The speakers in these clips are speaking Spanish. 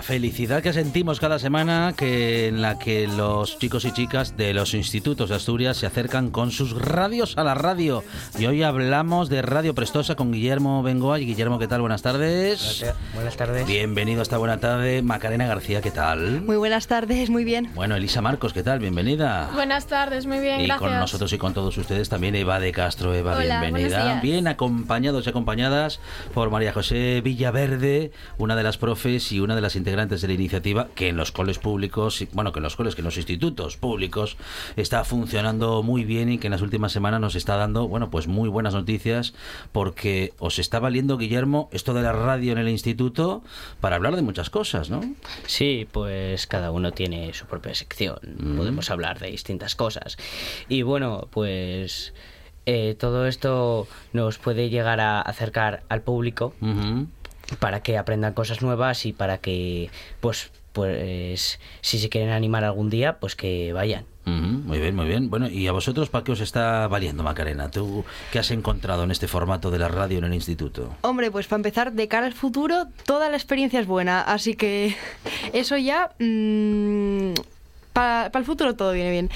La felicidad que sentimos cada semana que en la que los chicos y chicas de los institutos de Asturias se acercan con sus radios a la radio. Y hoy hablamos de Radio Prestosa con Guillermo Bengoa. Y Guillermo, ¿qué tal? Buenas tardes. Buenas tardes. Bienvenido a esta buena tarde. Macarena García, ¿qué tal? Muy buenas tardes, muy bien. Bueno, Elisa Marcos, ¿qué tal? Bienvenida. Buenas tardes, muy bien, y gracias. con nosotros y con todos ustedes también Eva de Castro. Eva, Hola, bienvenida. Bien acompañados y acompañadas por María José Villaverde, una de las profes y una de las integrantes de la iniciativa que en los coles públicos, bueno, que en los coles, que en los institutos públicos está funcionando muy bien y que en las últimas semanas nos está dando, bueno, pues muy buenas noticias porque os está valiendo, Guillermo, esto de la radio en el instituto para hablar de muchas cosas, ¿no? Sí, pues cada uno tiene su propia sección. Mm. Podemos hablar de distintas cosas. Y bueno, pues eh, todo esto nos puede llegar a acercar al público. Para que aprendan cosas nuevas y para que, pues, pues, si se quieren animar algún día, pues que vayan. Muy bien, muy bien. Bueno, ¿y a vosotros para qué os está valiendo, Macarena? ¿Tú qué has encontrado en este formato de la radio en el instituto? Hombre, pues para empezar, de cara al futuro, toda la experiencia es buena, así que eso ya... para el futuro todo viene bien.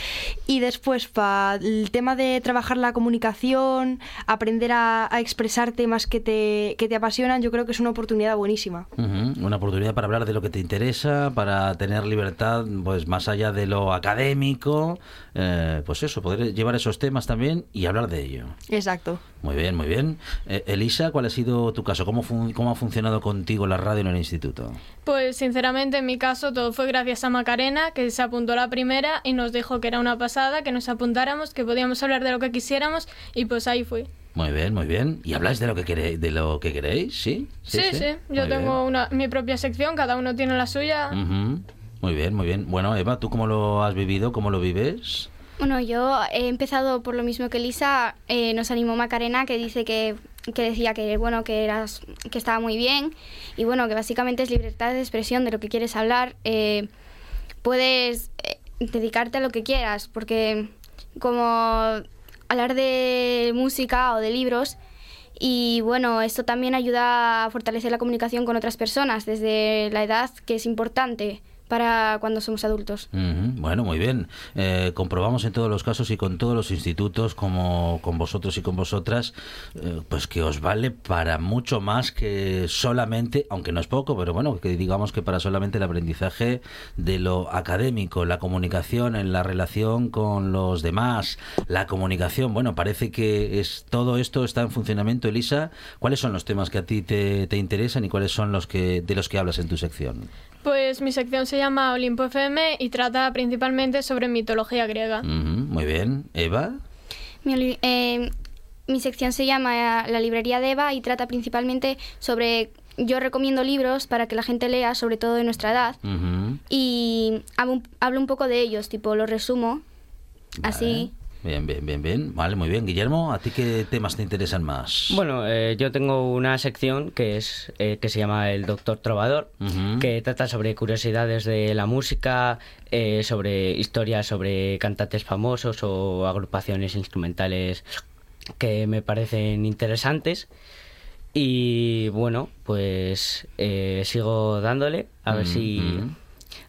Y después, para el tema de trabajar la comunicación, aprender a, a expresar temas que te, que te apasionan, yo creo que es una oportunidad buenísima. Una oportunidad para hablar de lo que te interesa, para tener libertad, pues más allá de lo académico, eh, pues eso, poder llevar esos temas también y hablar de ello. Exacto. Muy bien, muy bien. Eh, Elisa, ¿cuál ha sido tu caso? ¿Cómo, ¿Cómo ha funcionado contigo la radio en el instituto? Pues sinceramente en mi caso todo fue gracias a Macarena, que se apuntó la primera y nos dijo que era una pasada, que nos apuntáramos, que podíamos hablar de lo que quisiéramos y pues ahí fui. Muy bien, muy bien. ¿Y habláis de lo que queréis? ¿De lo que queréis? ¿Sí? Sí, sí, yo Muy tengo una, mi propia sección, cada uno tiene la suya. Muy bien, muy bien. Bueno, Eva, ¿tú cómo lo has vivido? ¿Cómo lo vives? Bueno, yo he empezado por lo mismo que Lisa, eh, nos animó Macarena que dice que, que decía que bueno que eras que estaba muy bien. Y bueno que básicamente es libertad de expresión de lo que quieres hablar. eh, puedes eh, dedicarte a lo que quieras porque como hablar de música o de libros y bueno esto también ayuda a fortalecer la comunicación con otras personas desde la edad que es importante para cuando somos adultos. Bueno, muy bien. Eh, comprobamos en todos los casos y con todos los institutos, como con vosotros y con vosotras, eh, pues que os vale para mucho más que solamente, aunque no es poco, pero bueno, que digamos que para solamente el aprendizaje de lo académico, la comunicación en la relación con los demás, la comunicación. Bueno, parece que es todo esto está en funcionamiento. Elisa, ¿cuáles son los temas que a ti te, te interesan y cuáles son los que de los que hablas en tu sección? Pues mi sección se llama Olimpo FM y trata principalmente sobre mitología griega. Muy bien. Eva. Mi, eh, mi sección se llama La librería de Eva y trata principalmente sobre... Yo recomiendo libros para que la gente lea, sobre todo de nuestra edad, y hablo, un- hablo un poco de ellos, tipo, los resumo. Así. Bien, bien, bien, bien. Vale, muy bien. Guillermo, ¿a ti qué temas te interesan más? Bueno, eh, yo tengo una sección que es eh, que se llama El Doctor Trovador, que trata sobre curiosidades de la música, eh, sobre historias sobre cantantes famosos o agrupaciones instrumentales que me parecen interesantes. Y bueno, pues eh, sigo dándole a ver si.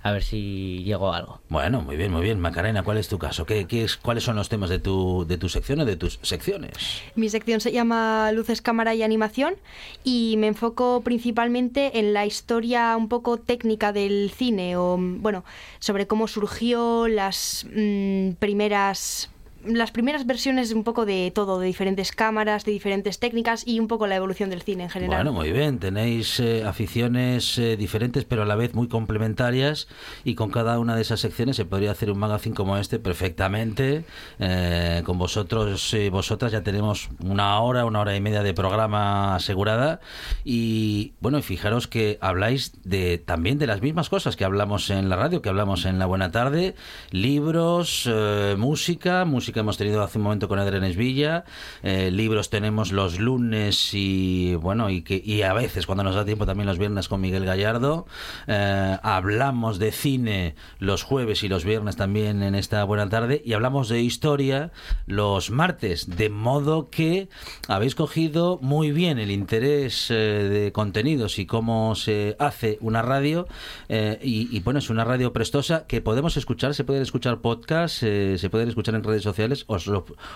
A ver si llego a algo. Bueno, muy bien, muy bien. Macarena, ¿cuál es tu caso? ¿Qué, qué es, ¿Cuáles son los temas de tu, de tu sección o de tus secciones? Mi sección se llama Luces, Cámara y Animación y me enfoco principalmente en la historia un poco técnica del cine o, bueno, sobre cómo surgió las mm, primeras las primeras versiones un poco de todo, de diferentes cámaras, de diferentes técnicas y un poco la evolución del cine en general. Bueno, muy bien. Tenéis eh, aficiones eh, diferentes, pero a la vez muy complementarias. Y con cada una de esas secciones se podría hacer un magazine como este perfectamente. Eh, con vosotros y vosotras ya tenemos una hora, una hora y media de programa asegurada. Y bueno, fijaros que habláis de también de las mismas cosas que hablamos en la radio, que hablamos en la Buena Tarde: libros, música, música que hemos tenido hace un momento con Adrián Esvilla. Eh, libros tenemos los lunes y bueno, y, que, y a veces cuando nos da tiempo también los viernes con Miguel Gallardo. Eh, hablamos de cine los jueves y los viernes también en esta buena tarde y hablamos de historia los martes. De modo que habéis cogido muy bien el interés eh, de contenidos y cómo se hace una radio. y, y bueno, es una radio prestosa que podemos escuchar, se pueden escuchar podcasts, se pueden escuchar en redes sociales ¿os,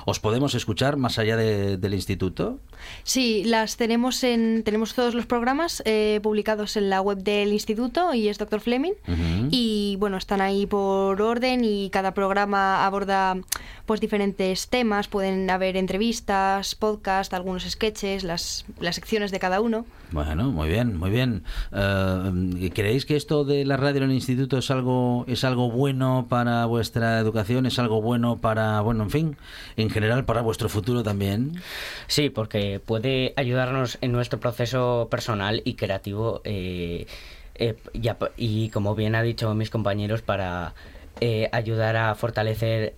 os podemos escuchar más allá del instituto? Sí, las tenemos en tenemos todos los programas eh, publicados en la web del instituto y es Dr. Fleming y bueno están ahí por orden y cada programa aborda pues diferentes temas, pueden haber entrevistas, podcast, algunos sketches, las, las secciones de cada uno. Bueno, muy bien, muy bien. Eh, ¿Creéis que esto de la radio en el instituto es algo es algo bueno para vuestra educación, es algo bueno para bueno, en fin, en general para vuestro futuro también? Sí, porque puede ayudarnos en nuestro proceso personal y creativo eh, eh, y como bien ha dicho mis compañeros para ayudar a fortalecer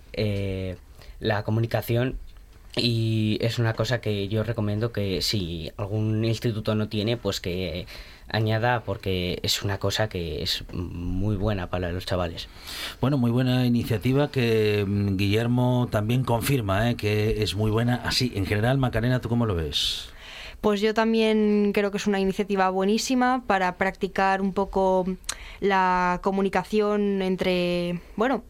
la comunicación y es una cosa que yo recomiendo que si algún instituto no tiene, pues que añada porque es una cosa que es muy buena para los chavales. Bueno, muy buena iniciativa que mm, Guillermo también confirma ¿eh? que es muy buena. Así, en general, Macarena, ¿tú cómo lo ves? Pues yo también creo que es una iniciativa buenísima para practicar un poco la comunicación entre, bueno,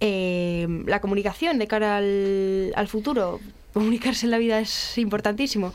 eh, la comunicación de cara al, futuro. Comunicarse en la vida es importantísimo.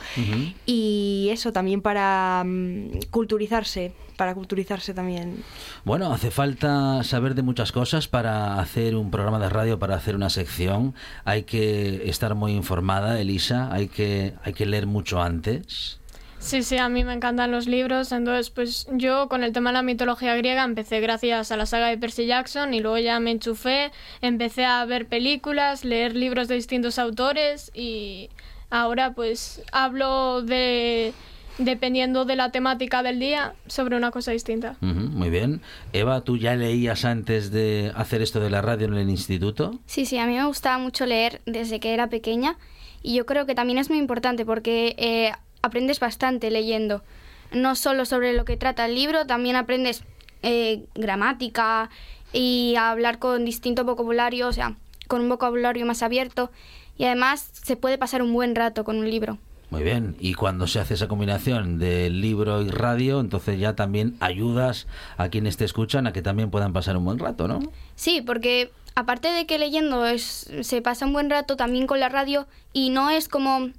Y eso también para mm, culturizarse, para culturizarse también. Bueno, hace falta saber de muchas cosas para hacer un programa de radio, para hacer una sección. Hay que estar muy informada, Elisa, hay que, hay que leer mucho antes. Sí, sí, a mí me encantan los libros, entonces pues yo con el tema de la mitología griega empecé gracias a la saga de Percy Jackson y luego ya me enchufé, empecé a ver películas, leer libros de distintos autores y ahora pues hablo de dependiendo de la temática del día, sobre una cosa distinta. muy bien. Eva, ¿tú ya leías antes de hacer esto de la radio en el instituto? Sí, sí, a mí me gustaba mucho leer desde que era pequeña y yo creo que también es muy importante porque eh, aprendes bastante leyendo. No solo sobre lo que trata el libro, también aprendes eh, gramática y a hablar con distinto vocabulario, o sea, con un vocabulario más abierto. Y además se puede pasar un buen rato con un libro. Muy bien, y cuando se hace esa combinación de libro y radio, entonces ya también ayudas a quienes te escuchan a que también puedan pasar un buen rato, ¿no? Sí, porque aparte de que leyendo es, se pasa un buen rato también con la radio y no es como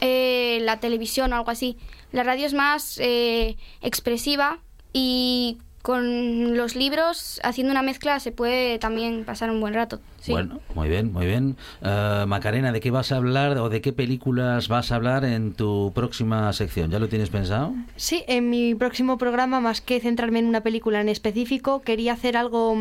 eh, la televisión o algo así. La radio es más eh, expresiva y con los libros, haciendo una mezcla, se puede también pasar un buen rato. Bueno, muy bien, muy bien. Uh, Macarena, ¿de qué vas a hablar o de qué películas vas a hablar en tu próxima sección? ¿Ya lo tienes pensado? Sí, en mi próximo programa, más que centrarme en una película en específico, quería hacer algo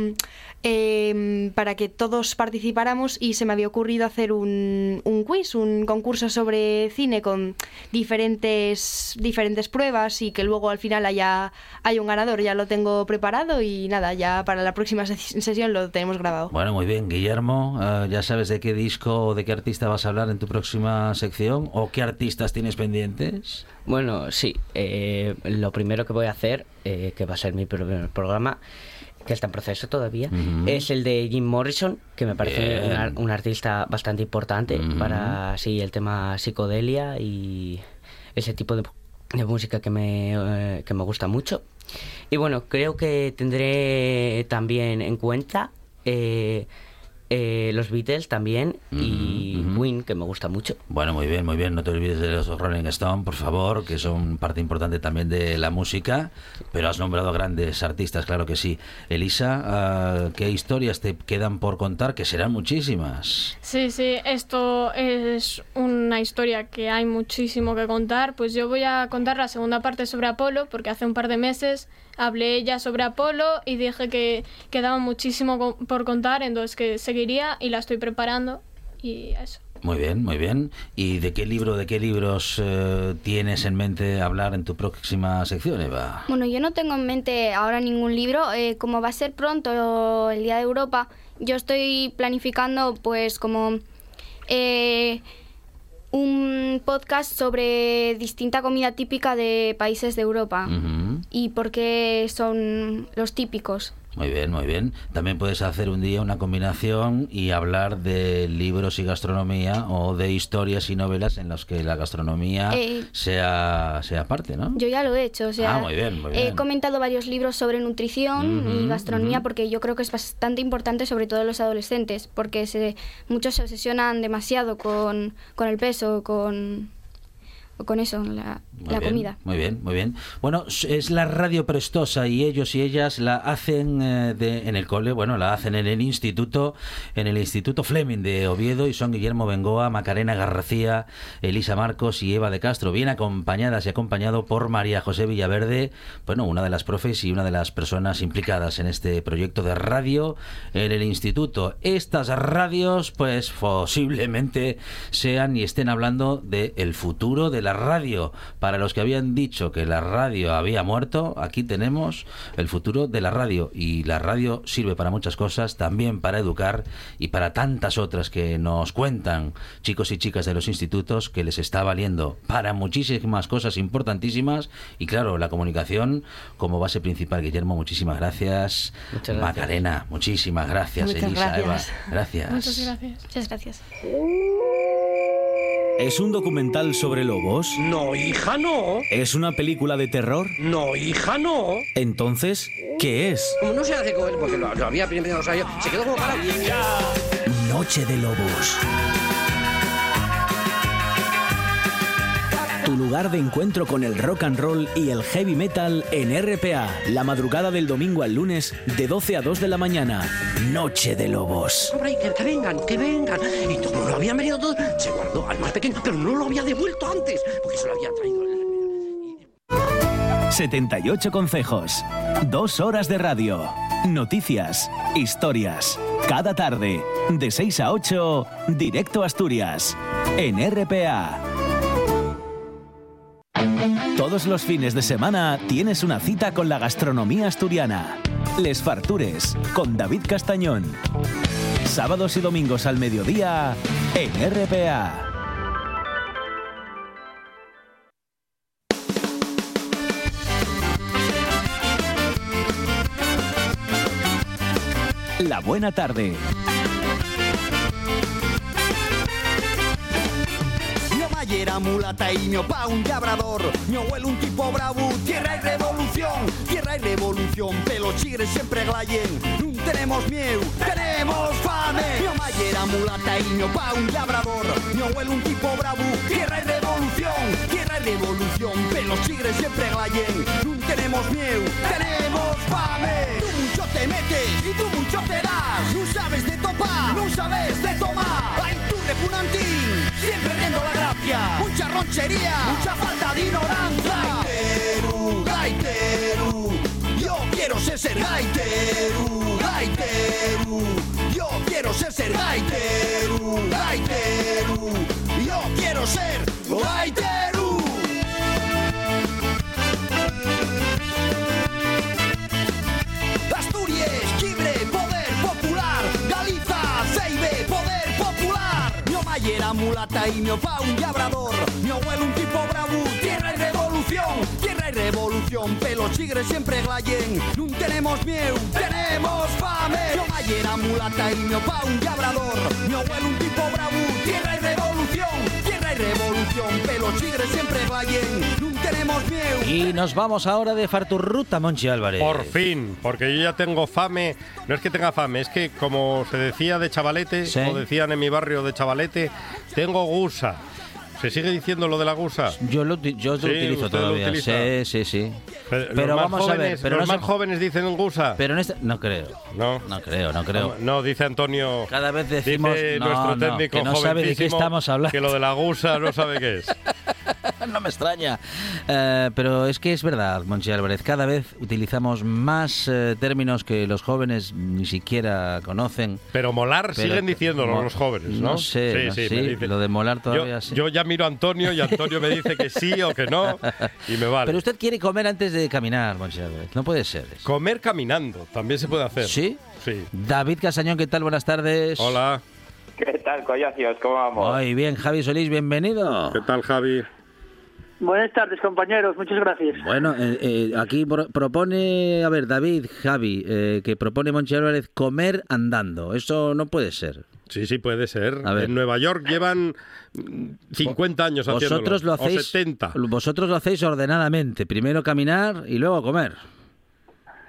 eh, para que todos participáramos y se me había ocurrido hacer un, un quiz, un concurso sobre cine con diferentes, diferentes pruebas y que luego al final haya, haya un ganador. Ya lo tengo preparado y nada, ya para la próxima sesión lo tenemos grabado. Bueno, muy bien, Guillermo. Guillermo, eh, ya sabes de qué disco o de qué artista vas a hablar en tu próxima sección o qué artistas tienes pendientes. Bueno, sí, eh, lo primero que voy a hacer, eh, que va a ser mi primer programa, que está en proceso todavía, es el de Jim Morrison, que me parece un, artista bastante importante para sí, el tema psicodelia y ese tipo de de música que me, eh, que me gusta mucho. Y bueno, creo que tendré también en cuenta eh, eh, los Beatles también y ujú. Queen, que me gusta mucho. Bueno, muy bien, muy bien. No te olvides de los Rolling Stone, por favor, que son parte importante también de la música. Pero has nombrado grandes artistas, claro que sí. Elisa, ah, ¿qué historias te quedan por contar? Que serán muchísimas. Sí, sí, esto es una historia que hay muchísimo que contar. Pues yo voy a contar la segunda parte sobre Apolo, porque hace un par de meses hablé ya sobre Apolo y dije que quedaba muchísimo por contar, entonces que seguiría y la estoy preparando y eso. Muy bien, muy bien. ¿Y de qué libro, de qué libros eh, tienes en mente hablar en tu próxima sección, Eva? Bueno, yo no tengo en mente ahora ningún libro. eh, como va a ser pronto el Día de Europa, yo estoy planificando pues como eh, un podcast sobre distinta comida típica de países de Europa Ujú. y por qué son los típicos. Muy bien, muy bien. También puedes hacer un día una combinación y hablar de libros y gastronomía o de historias y novelas en las que la gastronomía Eh, sea, sea parte, ¿no? Yo ya lo he hecho, o sea, Ah, muy bien, muy he bien. comentado varios libros sobre nutrición y Ujú, gastronomía ujú. porque yo creo que es bastante importante, sobre todo en los adolescentes, porque se, muchos se obsesionan demasiado con, con el peso, con, con eso, la, Muy la bien, comida. Muy bien, muy bien. Bueno, es la radio prestosa y ellos y ellas la hacen eh, de- en el cole, bueno, la hacen en el instituto, en el Instituto Fleming de Oviedo y son Guillermo Bengoa, Macarena García, Elisa Marcos y Eva de Castro, bien acompañadas y acompañado por María José Villaverde, bueno, una de las profes y una de las personas implicadas en este proyecto de radio en el instituto. Estas radios, pues posiblemente sean y estén hablando del futuro de la radio. Para los que habían dicho que la radio había muerto, aquí tenemos el futuro de la radio. Y la radio sirve para muchas cosas, también para educar y para tantas otras que nos cuentan chicos y chicas de los institutos que les está valiendo para muchísimas cosas importantísimas. Y claro, la comunicación como base principal. Guillermo, muchísimas gracias. Muchas gracias. Macarena, muchísimas gracias. Muchas Elisa, gracias. Eva, gracias. Muchas gracias. Muchas gracias. ¿Es un documental sobre lobos? No, hija, no. ¿Es una película de terror? No, hija, no. Entonces, ¿qué es? Como no se hace con él, porque lo, lo había empezado, o sea, yo, se quedó como parado. Noche de Lobos. Tu lugar de encuentro con el rock and roll y el heavy metal en RPA. La madrugada del domingo al lunes de 12 a 2 de la mañana. Noche de Lobos. Hombre, que, que vengan, que vengan. Y como lo habían venido todos, se guardó al más pequeño, pero no lo había devuelto antes, porque se lo habían traído. el- 78 consejos. Dos horas de radio. Noticias. Historias. Cada tarde. De 6 a 8. Directo a Asturias. En RPA. Todos los fines de semana tienes una cita con la gastronomía asturiana. Les Fartures, con David Castañón. Sábados y domingos al mediodía, en RPA. La buena tarde. Era mulata y mi opa un labrador. Mi abuelo un tipo bravo, tierra y revolución. Tierra y revolución, pelos chigres siempre glayen. No tenemos miedo, tenemos fame. Mi mamá era mulata y mi opa un labrador. Mi abuelo un tipo bravo, tierra y revolución. Tierra y revolución, pelos chigres siempre glayen. No tenemos miedo, tenemos fame. Tú mucho te metes y tú mucho te das. No sabes de topar, no sabes de tomar. Ay, tú repugnantín, siempre riendo la Mucha ronchería, mucha falta de ignorancia. Gaiteru, gaiteru, yo quiero ser ser gaiteru, gaiteru. Yo quiero ser ser gaiteru, gaiteru. Yo quiero ser gaiteru. Mulata y mi opa un labrador. Mi abuelo un tipo bravo, tierra y revolución, tierra y revolución. Pelos chigres siempre glayen, no tenemos miedo, tenemos fame. Mi mamá era mulata y mi opa un labrador. Mi abuelo un tipo bravo, tierra y revolución, revolución, pelos chigres siempre glayen, no tenemos miedo. Y nos vamos ahora de Farturruta, Monchi Álvarez. Por fin, porque yo ya tengo fame. No es que tenga fame, es que como se decía de chavalete, Sí. o decían en mi barrio de chavalete, tengo gusa. ¿Se sigue diciendo lo de la gusa? Yo lo, yo lo utilizo lo todavía. utiliza. Sí, sí, sí. Pero, Pero vamos a ver, jóvenes, pero los no más se- jóvenes dicen gusa. Pero en este no creo. no, No creo, no creo. no, dice Antonio. Cada vez decimos dice no, nuestro técnico que no sabe de qué estamos hablando. Que lo de la gusa no sabe qué es. no me extraña. Eh, pero es que es verdad, Monchi Álvarez. Cada vez utilizamos más eh, términos que los jóvenes ni siquiera conocen. Pero molar Pero siguen diciéndolo mo- los jóvenes, ¿no? no sé, no, sí, me dice- lo de molar todavía yo, sí. yo ya miro a Antonio y Antonio me dice que sí o que no y me vale. Pero usted quiere comer antes de caminar, Monchi Álvarez. No puede ser. eso. Comer caminando también se puede hacer. ¿Sí? Sí. David Casañón, ¿qué tal? Buenas tardes. Hola. ¿Qué tal, collacios? ¿Cómo vamos? Muy bien, Javi Solís, bienvenido. ¿Qué tal, Javi? Buenas tardes, compañeros. Muchas gracias. Bueno, eh, eh, aquí pro- propone, a ver, David, Javi, eh, que propone Monchi Álvarez comer andando. Eso no puede ser. Sí, sí, puede ser. A ver. En Nueva York llevan mm, 50 años haciéndolo. Vosotros lo O hacéis, 70. vosotros lo hacéis ordenadamente. Primero caminar y luego comer.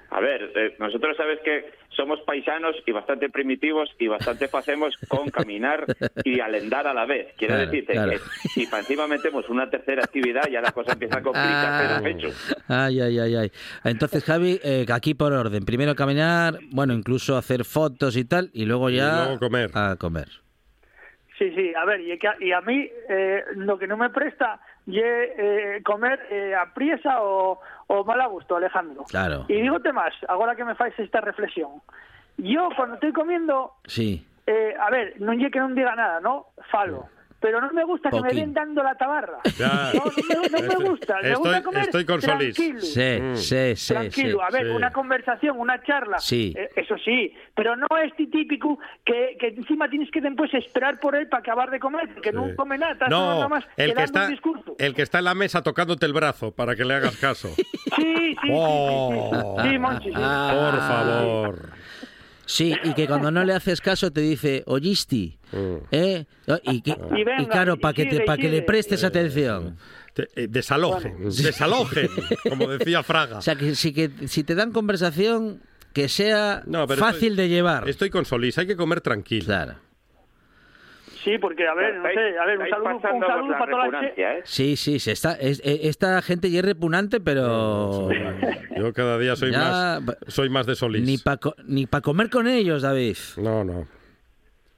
A ver, eh, nosotros sabes que somos paisanos y bastante primitivos y bastante hacemos con caminar y alendar a la vez. Quiero Claro, decirte claro. que si para encima metemos una tercera actividad ya la cosa empieza a complicarse Ah. de pecho. Ay, ay, ay, ay. Entonces, Javi, eh, aquí por orden. Primero caminar, bueno, incluso hacer fotos y tal, y luego ya luego comer. a comer. Sí, sí, a ver, y, que- y a mí eh, lo que no me presta es eh, comer eh, a priesa o, o mal a gusto, Alejandro. Claro. Y digote más, ahora que me fais esta reflexión. Yo cuando estoy comiendo, Sí. eh, a ver, no lle que no diga nada, ¿no? Falo. Pero no me gusta que me Poquín. den dando la tabarra. Ya. No, no me, no me Estoy- gusta. Me gusta estoy- comer estoy con Solís. tranquilo. Sí, Mm. sí, sí, Tranquilo, sí. a ver, sí. una conversación, una charla, Sí. eh, eso sí, pero no es típico que, que encima tienes que después esperar por él para acabar de comer, porque no Sí. come nada, No, nada más el que, está, el que está en la mesa tocándote el brazo para que le hagas caso. Sí, sí, sí, Oh. sí, sí, sí, Monchi, sí. Por favor. Sí, y que cuando no le haces caso te dice, oyisti, Mm. ¿eh? Y, que- Y venga, y claro, para que, te, pa' que le prestes atención. Te- eh, desalojen, desalojen, como decía Fraga. O sea, que si, que si te dan conversación, que sea No, fácil estoy- de llevar. Estoy con Solís, hay que comer tranquilo. Claro. Sí, porque, a ver, no sé, a ver, un saludo, un para toda la gente. ¿eh? Sí, sí, se está, es- eh, esta gente ya es repugnante, pero Yo cada día soy Ya, más soy más de Solís. ni para ni pa comer con ellos, David. No, no.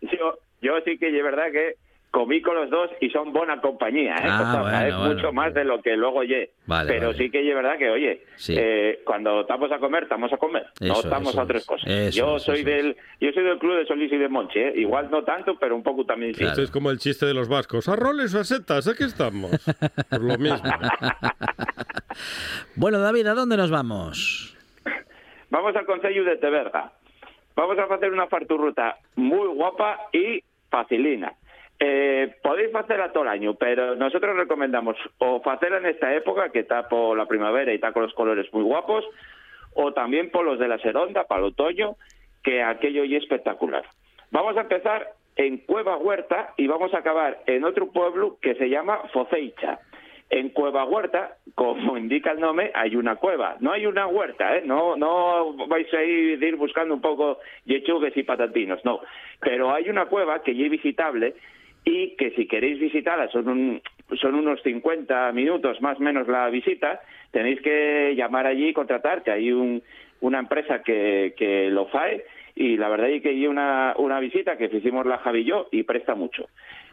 Yo, yo sí que es verdad que comí con los dos y son buena compañía, ¿eh? Ah, O sea, bueno, es bueno. mucho más de lo que luego oye. Vale, Pero vale. sí que es verdad que, oye, Sí. eh, cuando estamos a comer, estamos a comer. no estamos a otras es. cosas. Eso yo soy eso del yo soy del club de Solís y de Monchi, ¿eh? Igual no tanto, pero un poco también sí. Claro. Esto es como el chiste de los vascos. A roles o a setas, aquí estamos. Por lo mismo. Bueno, David, ¿a dónde nos vamos? Vamos al Concello de Teberga. Vamos a hacer una farturruta muy guapa y facilina. Eh, podéis hacerla todo el año, pero nosotros recomendamos o hacerla en esta época, que está por la primavera y está con los colores muy guapos, o también por los de la Seronda, para el otoño, que aquello y espectacular. Vamos a empezar en Cueva Huerta y vamos a acabar en otro pueblo que se llama Foceicha. En Cueva Huerta, como indica el nombre, hay una cueva. No hay una huerta, ¿eh? No, no vais a ir buscando un poco yechugues y patatinos, no. Pero hay una cueva que ya es visitable y que si queréis visitarla son, un- son unos 50 minutos más o menos la visita, tenéis que llamar allí y contratar, que hay un- una empresa que, que lo fae y la verdad es que hay una, una visita que hicimos la Javi y yo y presta mucho.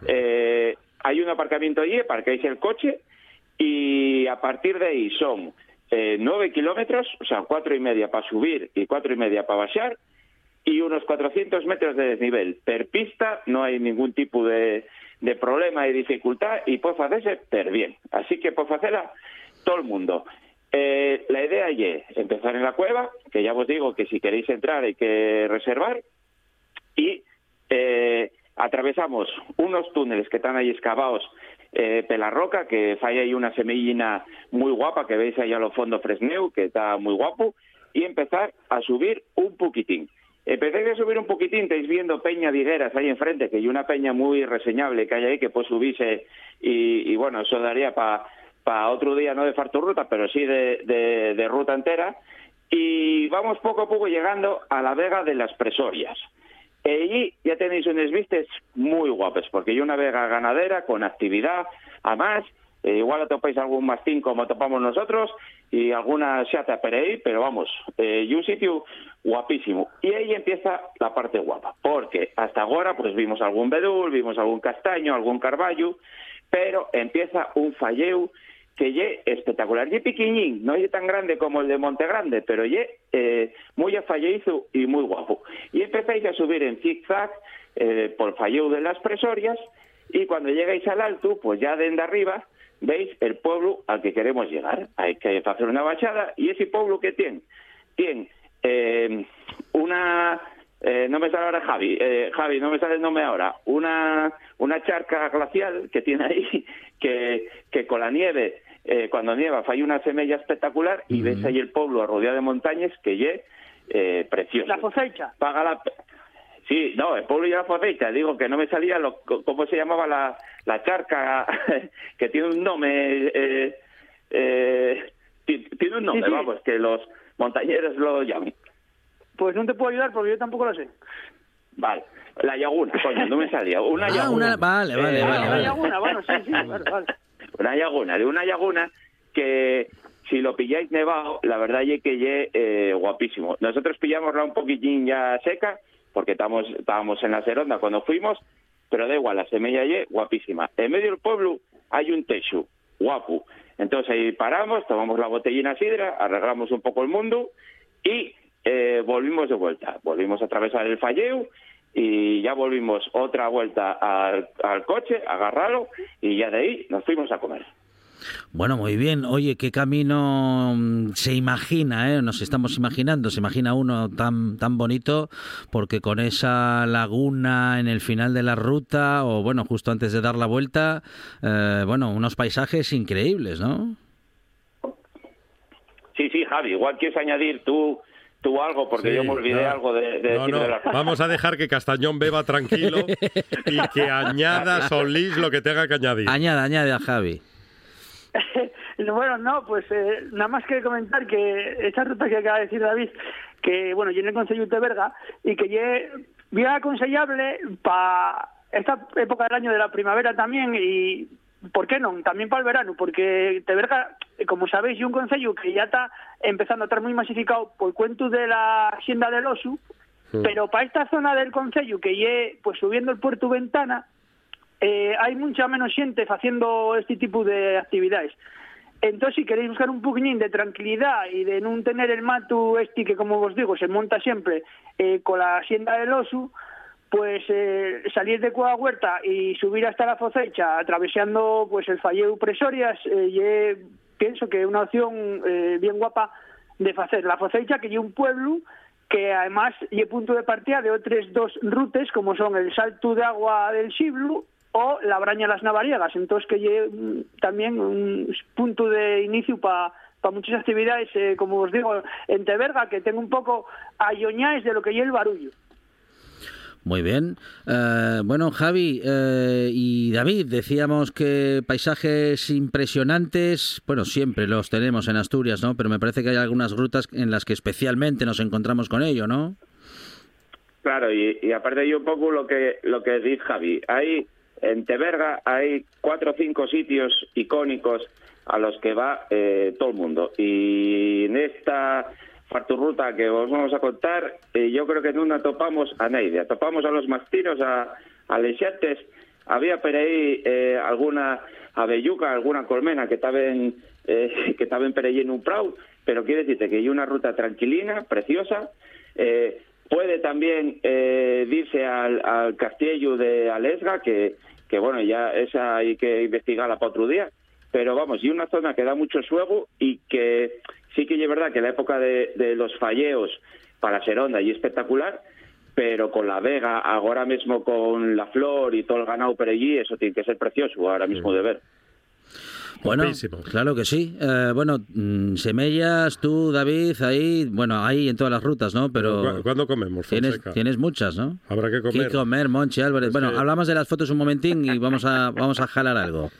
Eh, hay un aparcamiento allí, parquéis el coche y a partir de ahí son eh, nueve kilómetros, o sea, cuatro y media para subir y cuatro y media para bajar, y unos 400 metros de desnivel. Per pista no hay ningún tipo de, problema y dificultad y puede hacerse per bien. Así que puede hacerla todo el mundo. Eh, la idea es empezar en la cueva, que ya os digo que si queréis entrar hay que reservar, y eh, atravesamos unos túneles que están ahí excavados eh, pela roca, que falla ahí una semillina muy guapa que veis ahí a lo fondo Fresneu, que está muy guapo, y empezar a subir un poquitín. Empecéis a subir un poquitín, estáis viendo Peña Vigueras ahí enfrente, que hay una peña muy reseñable que hay ahí, que puede subirse y, bueno, eso daría para otro día, no de farturruta, pero sí de, ruta entera. Y vamos poco a poco llegando a la Vega de las Presorias. Y allí ya tenéis unas vistas muy guapas, porque hay una vega ganadera con actividad, además, eh, igual topáis algún mastín como topamos nosotros y alguna chata ahí, pero vamos, eh, y un sitio guapísimo. Y ahí empieza la parte guapa, porque hasta ahora pues vimos algún bedul, vimos algún castaño, algún carballo, pero empieza un falleu que ye espectacular. Ye piquiñín, no ye tan grande como el de Monte Grande, pero ye eh, muy afalleizo y muy guapo. Y empezáis a subir en zigzag eh, por falleu de las presorias y cuando llegáis al alto, pues ya desde arriba veis el pueblo al que queremos llegar. Hay que hacer una bachada y ese pueblo que tiene, tiene eh, una eh, no me sale ahora Javi, eh, Javi, no me sale el nombre ahora, una, una charca glacial que tiene ahí, que, que con la nieve, eh, cuando nieva, hay una semilla espectacular y ves ahí el pueblo rodeado de montañas que ye eh, precioso. La Fosecha. Paga la... Sí, no, el pueblo y la Fosecha, digo que no me salía lo, cómo se llamaba la, la charca, que tiene un nombre, eh, eh, ti- tiene un nombre, Sí, sí. vamos, que los montañeros lo llaman. Pues no te puedo ayudar porque yo tampoco lo sé. Vale, la Yaguna, coño, no me salía. Una Ah, Yaguna. una- vale, vale, Eh, vale, La vale. Laguna, bueno, sí, sí, vale, vale. Una Yaguna, de una Yaguna que si lo pilláis nevado, la verdad es que ye eh, guapísimo. Nosotros pillamosla un poquitín ya seca, porque estamos, estábamos en la Seronda cuando fuimos, pero da igual, la semilla ye guapísima. En medio del pueblo hay un techo, guapo. Entonces ahí paramos, tomamos la botellina sidra, arreglamos un poco el mundo y eh, volvimos de vuelta. Volvimos a atravesar el falleu y ya volvimos otra vuelta al, al coche, agarrarlo y ya de ahí nos fuimos a comer. Bueno, muy bien. Oye, ¿qué camino mm, se imagina? Eh? Nos estamos imaginando, se imagina uno tan, tan bonito, porque con esa laguna en el final de la ruta, o bueno, justo antes de dar la vuelta, eh, bueno, unos paisajes increíbles, ¿no? Sí, sí, Javi, igual quieres añadir tú, tú algo, porque Sí, yo me olvidé no. algo de, de No, no, de la- vamos a dejar que Castañón beba tranquilo y que añada Solís lo que tenga que añadir. Añade, añade a Javi. Bueno, no, pues eh, nada más que comentar que esta ruta que acaba de decir David, que bueno, yo en el Consejo de Berga y que ye bien aconsellable para esta época del año de la primavera también y ¿por qué no? También para el verano, porque te verga, como sabéis, y un concello que ya está empezando a estar muy masificado por cuento de la hacienda del Osu, pero para esta zona del concello que lle pues subiendo el puerto Ventana, eh, hay mucha menos gente haciendo este tipo de actividades. Entonces, si queréis buscar un poquín de tranquilidad y de no tener el matu este que, como os digo, se monta siempre eh, con la hacienda del Osu, pues eh, salir de Cueva Huerta y subir hasta la Focecha, atravesando pues el Falleu Presorias, eh, ye- pienso que es una opción eh, bien guapa de hacer. La Focecha, que es un pueblo que además es punto de partida de otras dos rutas, como son el Salto de Agua del Siblu o la Braña de las Navariegas. Entonces, que es también un punto de inicio para muchas actividades, eh, como os digo, en Teberga, que tengo un poco ayoñáis de lo que es el barullo. Muy bien. Eh, bueno, Javi eh, y David, decíamos que paisajes impresionantes, bueno, siempre los tenemos en Asturias, ¿no? Pero me parece que hay algunas rutas en las que especialmente nos encontramos con ello, ¿no? Claro, y, y aparte yo un poco lo que lo que dice Javi, hay en Teberga hay cuatro o cinco sitios icónicos a los que va eh, todo el mundo. Y en esta farturruta que os vamos a contar, eh, yo creo que en una topamos a Neide, topamos a los mastiros, a, a Leixates, había por ahí eh, alguna abelluca, alguna colmena que estaban eh, que ahí en un prau, pero quiere decirte que hay una ruta tranquilina, preciosa, eh, puede también eh, irse al, al castillo de Alesga, que, que bueno, ya esa hay que investigarla para otro día, pero vamos, y una zona que da mucho suego y que sí que es verdad que la época de, de los falleos para Seronda y espectacular, pero con la Vega, ahora mismo con la flor y todo el ganado por allí, eso tiene que ser precioso ahora mismo de ver. Bueno, Guapísimo. claro que sí. Eh, bueno, mm, Semellas, tú, David, ahí, bueno, ahí en todas las rutas, ¿no? Pero ¿Cu- ¿Cuándo comemos, tienes, tienes muchas, ¿no? Habrá que comer. ¿Qué comer, Monchi Álvarez? Bueno, que- hablamos de las fotos un momentín y vamos a, vamos a jalar algo.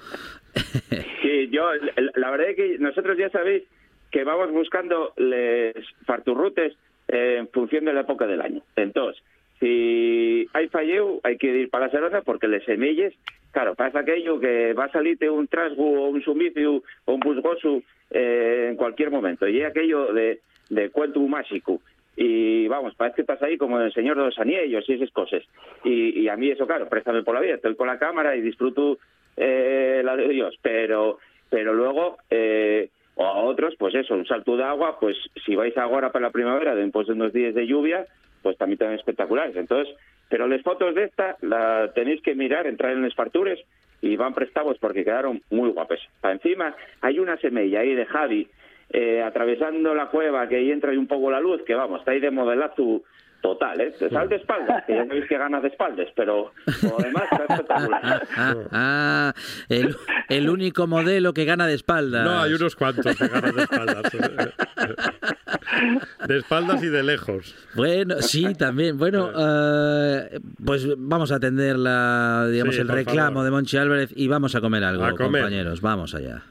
Sí, yo, la- la verdad es que nosotros ya sabéis que vamos buscando les farturrutes eh, en función de la época del año. Entonces, si hay falleu, hay que ir para la Serona porque les semilles, claro, pasa aquello que va a salirte un trasgu o un sumicio o un busgoso eh, en cualquier momento. Y aquello de, de cuento mágico. Y vamos, parece que estás ahí como el Señor de los Anillos y esas cosas. Y, y a mí eso, claro, préstame por la vida. Estoy con la cámara y disfruto eh, la de Dios. Pero, pero luego, eh, o a otros, pues eso, un salto de agua, pues si vais ahora para la primavera, después de unos días de lluvia, pues también están espectaculares. Entonces, pero las fotos de esta la tenéis que mirar, entrar en los fartures y van prestados porque quedaron muy guapes. Encima hay una semilla ahí de Javi eh, atravesando la cueva que ahí entra y un poco la luz, que vamos, está ahí de modelazo total, ¿eh? Sal de espaldas, que ya sabéis que ganas de espaldas, pero lo demás está espectacular. Ah, ah, el, el único modelo que gana de espaldas. No, hay unos cuantos que ganan de espaldas. de espaldas y de lejos. Bueno, sí, también. Bueno, eh, pues vamos a atender la, digamos, Sí, el reclamo favor. de Monchi Álvarez y vamos a comer algo, A comer. compañeros. Vamos allá.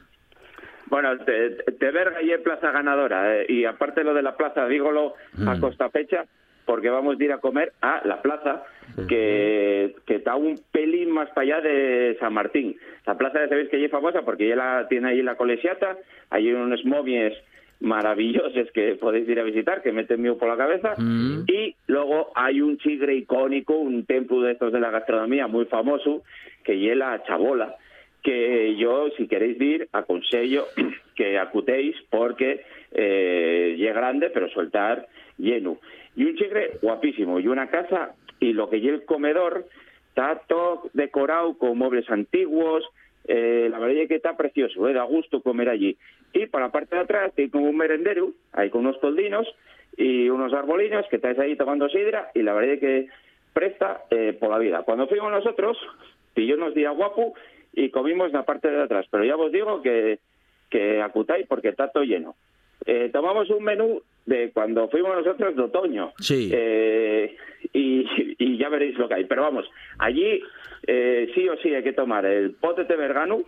Bueno, te, te verga y es plaza ganadora. eh, y aparte lo de la plaza, dígolo a Mm. costa fecha, porque vamos a ir a comer a la plaza, que, que está un pelín más para allá de San Martín. La plaza ya sabéis que es famosa porque ya la tiene ahí la colegiata, hay unos momies maravillosos que podéis ir a visitar, que meten mío por la cabeza. Mm. Y luego hay un chigre icónico, un templo de estos de la gastronomía muy famoso, que es la Chabola, que yo, si queréis ir, aconsello que acutéis porque eh, es grande, pero soltar lleno. Y un chigre guapísimo, y una casa, y lo que es el comedor, está todo decorado con muebles antiguos, eh, la verdad es que está precioso, eh, da gusto comer allí. Y para la parte de atrás hay como un merendero, hay con unos toldinos y unos arbolinos que estáis ahí tomando sidra y la verdad es que presta eh, por la vida. Cuando fuimos nosotros, pilló unos días guapo y comimos la parte de atrás, pero ya os digo que, que acutáis porque está todo lleno. Eh, tomamos un menú de cuando fuimos nosotros de otoño. Sí. Eh, y, y ya veréis lo que hay. Pero vamos, allí eh, sí o sí hay que tomar el pote de vergano,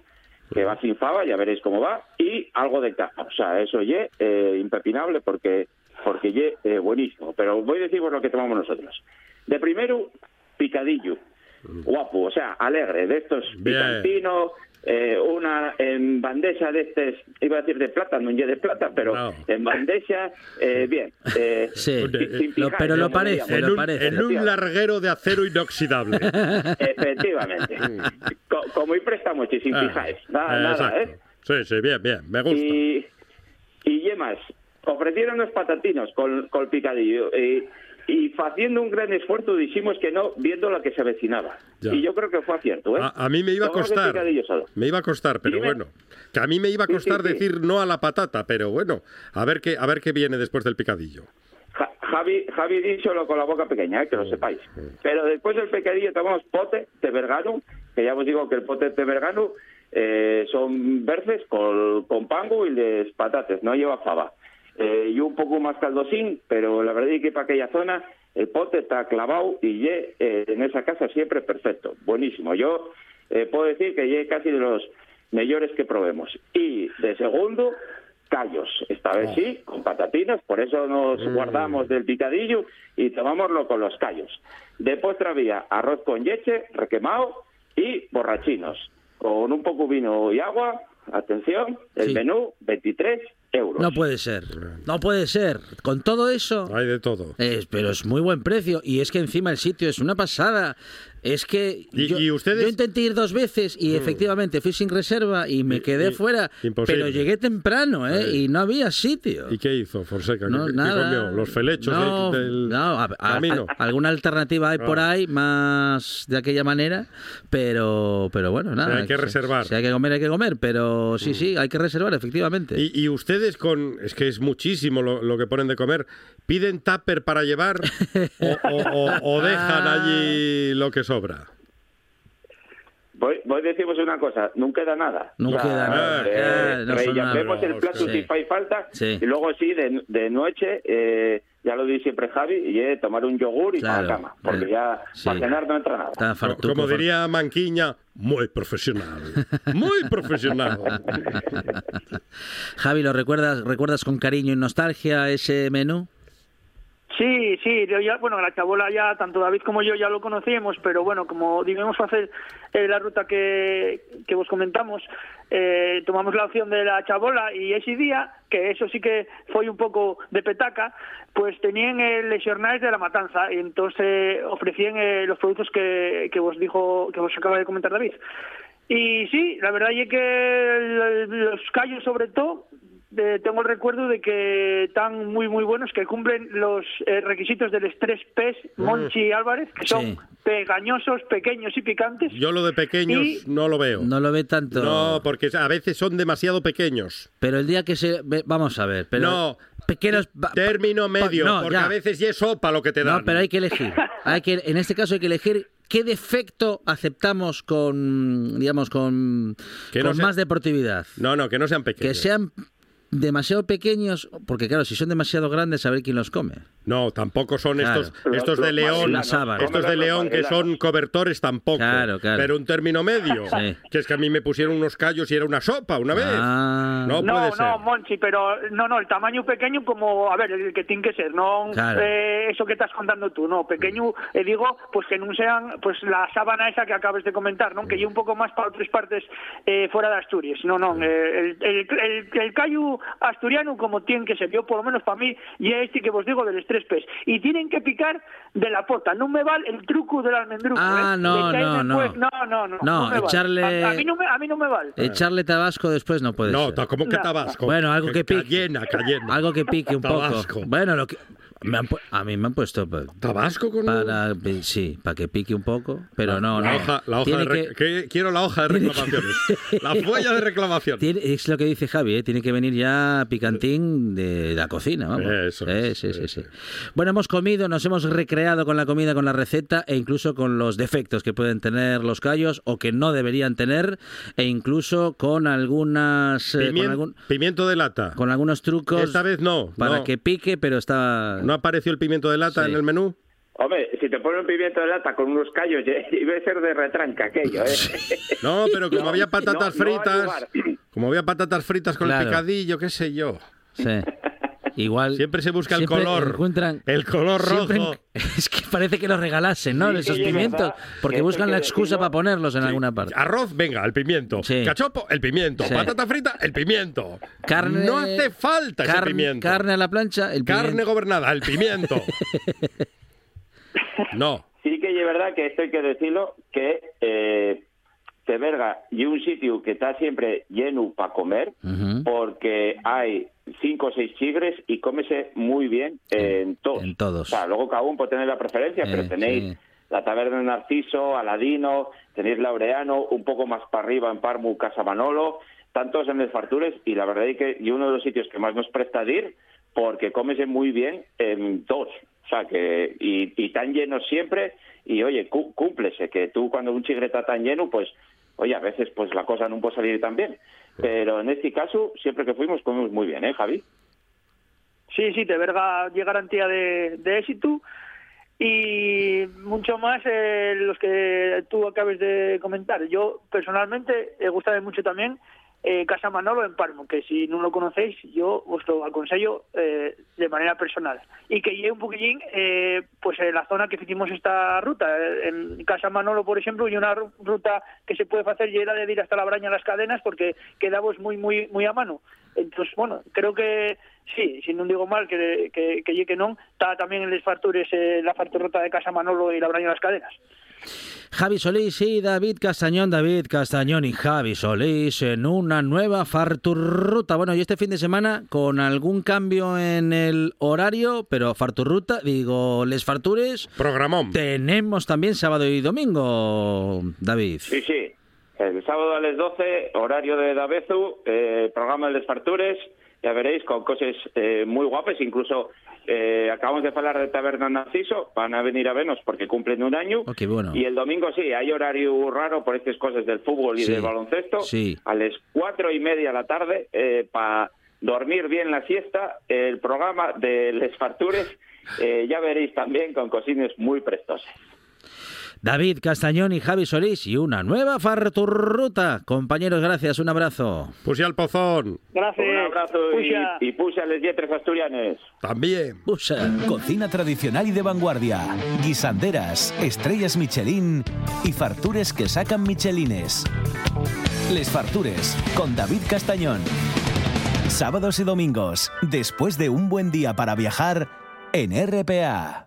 que va sin fava, ya veréis cómo va, y algo de caja. O sea, eso ye eh, impepinable porque porque ye eh, buenísimo. Pero voy a deciros lo que tomamos nosotros. De primero, picadillo. Guapo, o sea, alegre, de estos Bien. picantino, eh, una en bandeja de estos, iba a decir de plata, no ye de plata, pero No. en bandeja, eh, bien. Eh, Sí, sin- sin pero lo parece, lo En un, parece. en un larguero de acero inoxidable. Efectivamente. Co- como y préstamos y sin Ah, fijáis. Nada, eh, nada. ¿eh? Sí, sí, bien, bien, me gusta. Y, y yemas, ofrecieron unos patatinos con, con el picadillo. Y, y haciendo un gran esfuerzo dijimos que no, viendo lo que se avecinaba. Ya. Y yo creo que fue acierto, ¿eh? A, a mí me iba a costar. picadillo. Me iba a costar, pero Dime. bueno. Que a mí me iba a Sí, sí, costar sí. decir no a la patata, pero bueno, a ver qué, a ver qué viene después del picadillo. Ja- Javi, Javi díselo con la boca pequeña, eh, que lo sepáis. Pero después del pecadillo tomamos pote de vergano, que ya os digo que el pote de vergano eh, son verdes con, con pango y les patates, no lleva fava. Eh, y un poco más caldosín, pero la verdad es que para aquella zona el pote está clavado y ye, eh, en esa casa siempre perfecto, buenísimo. Yo eh, puedo decir que ye casi de los mejores que probemos. Y de segundo, callos. Esta vez sí, con patatinas, por eso nos guardamos del picadillo y tomámoslo con los callos. De postre había arroz con leche, requemado y borrachinos. Con un poco vino y agua, atención, el Sí. menú 23 euros. No puede ser. No puede ser. Con todo eso. Hay de todo. Es, pero es muy buen precio. Y es que encima el sitio es una pasada. Es que Y- yo, y ustedes- yo intenté ir dos veces y efectivamente fui sin reserva y me quedé y- fuera. imposible. Pero llegué temprano, ¿eh? Sí. Y no había sitio. ¿Y qué hizo Fonseca? No, ¿Qué, qué nada. comió? ¿Los felechos no, del, del no, a- a- camino? a- alguna alternativa hay por Ah. ahí más de aquella manera, pero pero bueno, nada. hay que reservar. Mm. Si hay que comer, hay que comer, pero sí, sí, hay que reservar, efectivamente. Y, y ustedes con... Es que es muchísimo lo, lo que ponen de comer. ¿Piden tupper para llevar o, o- o- o dejan allí lo que sobra? Voy, voy a deciros una cosa, no queda nada. No queda nada, Eh, eh, no rellamemos nada. el plato Sí. si fai falta Sí. y luego sí, de, de noche, eh, ya lo di siempre Javi, y eh, tomar un yogur y Claro, para la cama, porque eh, ya sí. para cenar no entra nada. Fartuco, Como diría Manquiña, muy profesional. Muy profesional. Javi, ¿lo recuerdas, recuerdas con cariño y nostalgia ese menú? Sí, sí, yo ya, bueno, la chabola ya, tanto David como yo ya lo conocíamos, pero bueno, como debemos hacer eh, la ruta que, que vos comentamos, eh, tomamos la opción de la chabola y ese día, que eso sí que fue un poco de petaca, pues tenían el jornales de la matanza y entonces ofrecían eh, los productos que, que vos dijo, que vos acaba de comentar David. Y sí, la verdad es que los callos sobre todo eh, tengo el recuerdo de que están muy muy buenos, que cumplen los eh, requisitos del estrés PES Monchi Álvarez, que son Sí. pegañosos, pequeños y picantes. Yo lo de pequeños Y- no lo veo. No lo ve tanto. No, porque a veces son demasiado pequeños. Pero el día que se... Vamos a ver, pero... No. Pequeños... Término medio, no, porque ya. a veces ya es sopa lo que te dan. No, pero hay que elegir. Hay que, en este caso hay que elegir qué defecto aceptamos con, digamos, con, Que no con sea- más deportividad. No, no, que no sean pequeños. Que sean demasiado pequeños, porque claro, si son demasiado grandes, a ver quién los come. No, tampoco son Claro. estos, estos de Los León, magellanos, La sábana. estos de León que son cobertores tampoco. Claro, claro. Pero un término medio. Sí. Que es que a mí me pusieron unos callos y era una sopa una vez. Ah. No No, ser. no, Monchi, pero no, no, el tamaño pequeño como, a ver, el que tiene que ser, no Claro. eh, eso que estás contando tú, no, pequeño, eh, digo, pues que no sean, pues la sábana esa que acabas de comentar, ¿no? Que lleve un poco más para otras partes eh, fuera de Asturias, no, no, eh, el, el, el, el callo asturiano como tiene que ser, yo por lo menos para mí, y este que vos digo del estrés pes, y tienen que picar de la pota, no me vale el truco del almendruco, Ah, ¿eh? no, no, no. después- no, no, no, No, me vale. echarle- A, a mí no me, a mí no me vale. Echarle tabasco después no puede No, ser. ta- ¿cómo que No. tabasco? Bueno, algo que pique. Cayena, cayena. Algo que pique un Tabasco. poco. Bueno, lo que me han a mí me han puesto ¿Tabasco con para sí, para que pique un poco, pero no, la no. hoja, la hoja Tiene de rec- que- que- Quiero la hoja de reclamaciones. La folla de reclamación. tiene- es lo que dice Javi, ¿eh? tiene que venir ya picantín de la cocina, vamos. Eso Eh, es, sí, sí, eso sí. Bueno, hemos comido, nos hemos recreado con la comida, con la receta e incluso con los defectos que pueden tener los callos o que no deberían tener e incluso con algunas eh, con, Pimien- algún- Pimiento de lata. con algunos trucos Esta vez no. para no. que pique, pero está ¿No apareció el pimiento de lata Sí. en el menú? Hombre, si te ponen un pimiento de lata con unos callos, iba a ser de retranca aquello, ¿eh? No, pero como No, había patatas no, no fritas, lugar. como había patatas fritas con Claro. el picadillo, qué sé yo. Sí. Igual. Siempre se busca el color. Encuentran, El color siempre rojo. es que parece que los regalasen, ¿no? Sí, Esos sí, pimientos. verdad. Porque Que buscan la excusa para ponerlos en alguna parte. Arroz, venga, el pimiento. Sí. Cachopo, el pimiento. Sí. Patata frita, el pimiento. Carne. No hace falta ese carne, pimiento. Carne a la plancha, el Carne pimiento. gobernada, el pimiento. no. Sí que es verdad que esto hay que decirlo, que eh, Teberga y un sitio que está siempre lleno para comer, porque hay cinco o seis chigres y cómese muy bien en todos. en todos. O sea, luego cada uno puede tener la preferencia, Eh, pero tenéis sí. la taberna de Narciso, Aladino, tenéis Laureano, un poco más para arriba en Parmu, Casa Manolo, tantos en el Fartures, y la verdad es que y uno de los sitios que más nos presta de ir, porque cómese muy bien en todos. O sea, que, y, y tan llenos siempre, y oye, cu- cúmplese, que tú cuando un chigre está tan lleno, pues, oye, a veces pues la cosa no puede salir tan bien. Pero en este caso, siempre que fuimos, comimos muy bien, ¿eh, Javi? Sí, sí, de verga y garantía de, de éxito y mucho más eh, los que tú acabes de comentar. Yo personalmente he gustado mucho también eh, Casa Manolo en Palmo, que si no lo conocéis yo os lo aconsejo eh, de manera personal. Y que llegue un poquillín eh, pues en la zona que hicimos esta ruta. En Casa Manolo, por ejemplo, y una ru- ruta que se puede hacer y era de ir hasta la Braña las cadenas porque quedamos muy muy muy a mano. Entonces, bueno, creo que sí, si non digo mal que, que, que lle que non, está tamén en les fartures eh, la farturrota de Casa Manolo e la Braña das Cadenas. Javi Solís y David Castañón, David Castañón y Javi Solís en una nueva Farturruta. Bueno, y este fin de semana con algún cambio en el horario, pero Farturruta, digo, Les Fartures, Programón. tenemos también sábado y domingo, David. Sí, sí. El sábado a las 12, horario de Dabezu, eh, programa de Fartures, ya veréis, con cosas eh, muy guapas, incluso eh, acabamos de hablar de Taberna Narciso, van a venir a vernos porque cumplen un año. Bueno. Y el domingo sí, hay horario raro por estas cosas del fútbol y Sí, del baloncesto. sí. A las cuatro y media de la tarde, para dormir bien la siesta, el programa de Les Fartures, eh, ya veréis también con cocines muy prestosas. David Castañón y Javi Solís y una nueva farturruta. Compañeros, gracias, un abrazo. Puse al pozón. Gracias. Un abrazo Puxa. y, y puxa a les yetres asturianes. También. Cocina tradicional y de vanguardia. Guisanderas, estrellas Michelin y fartures que sacan Michelines. Les Fartures con David Castañón. Sábados y domingos, después de un buen día para viajar en RPA.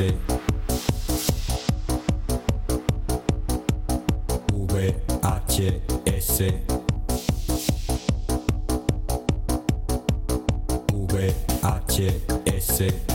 El- VHS VHS VHS VHS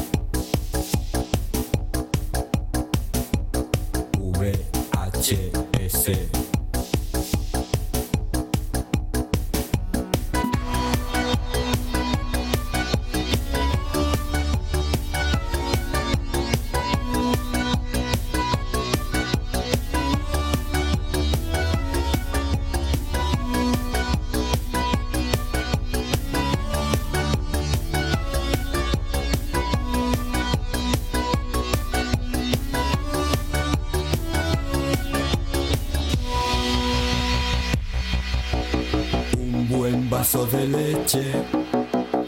vaso de leche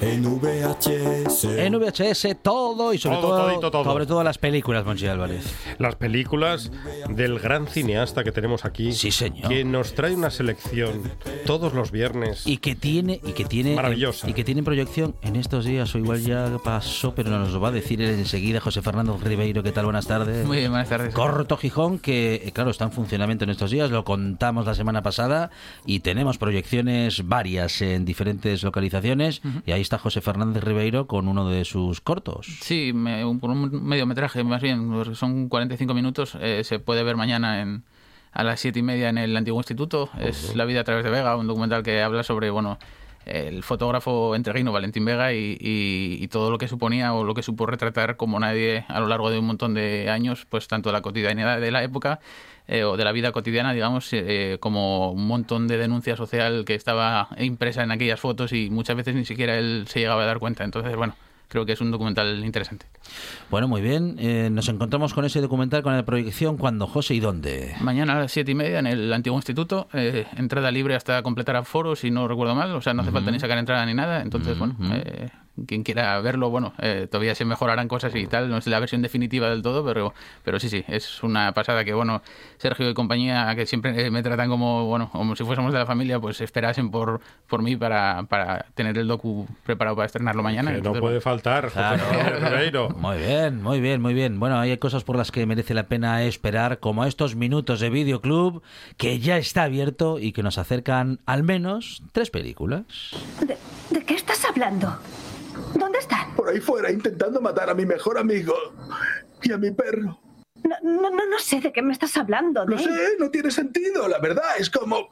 en VHS. En VHS todo y sobre Todo, todo, todito, todo. sobre todo las películas, Monchi Álvarez. Las películas del gran cineasta que tenemos aquí. Sí, señor. Que nos trae una selección todos los viernes. Y que tiene y que tiene Maravillosa. y que tiene proyección en estos días o igual ya pasó, pero nos lo va a decir enseguida José Fernando Ribeiro, ¿qué tal? Buenas tardes. Muy bien, buenas tardes. Corto Gijón, que eh, claro, está en funcionamiento en estos días, lo contamos la semana pasada y tenemos proyecciones varias en diferentes localizaciones y ahí está José Fernández Ribeiro con uno de sus cortos. Sí, me- un, un mediometraje, más bien, son 45 minutos. eh, se puede ver mañana en, a las siete y media en el antiguo instituto. Es La vida a través de Vega, un documental que habla sobre, bueno, el fotógrafo entreguino Valentín Vega y, y- y todo lo que suponía o lo que supo retratar como nadie a lo largo de un montón de años, pues tanto la cotidianidad de la época eh, o de la vida cotidiana, digamos, eh, como un montón de denuncia social que estaba impresa en aquellas fotos y muchas veces ni siquiera él se llegaba a dar cuenta. Entonces, bueno, creo que es un documental interesante. Bueno, muy bien, eh, nos encontramos con ese documental, con la proyección, ¿cuándo, José, y dónde? Mañana a las siete y media en el antiguo instituto, eh, entrada libre hasta completar aforos, si no recuerdo mal, o sea, no hace falta ni sacar entrada ni nada, entonces, bueno, eh, quien quiera verlo, bueno, eh, todavía se mejorarán cosas y tal, no es la versión definitiva del todo, pero, pero sí, sí, es una pasada que, bueno, Sergio y compañía, que siempre eh, me tratan como, bueno, como si fuésemos de la familia, pues esperasen por, por mí para, para tener el docu preparado para estrenarlo mañana. Que no Entonces, puede faltar, José Claro. Muy bien, muy bien, muy bien. Bueno, hay cosas por las que merece la pena esperar, como estos minutos de Videoclub, que ya está abierto y que nos acercan al menos tres películas. ¿De, de qué estás hablando? ¿Dónde están? Por ahí fuera intentando matar a mi mejor amigo y a mi perro. No, no, no, no sé de qué me estás hablando. Dave. sé, no tiene sentido, la verdad. Es como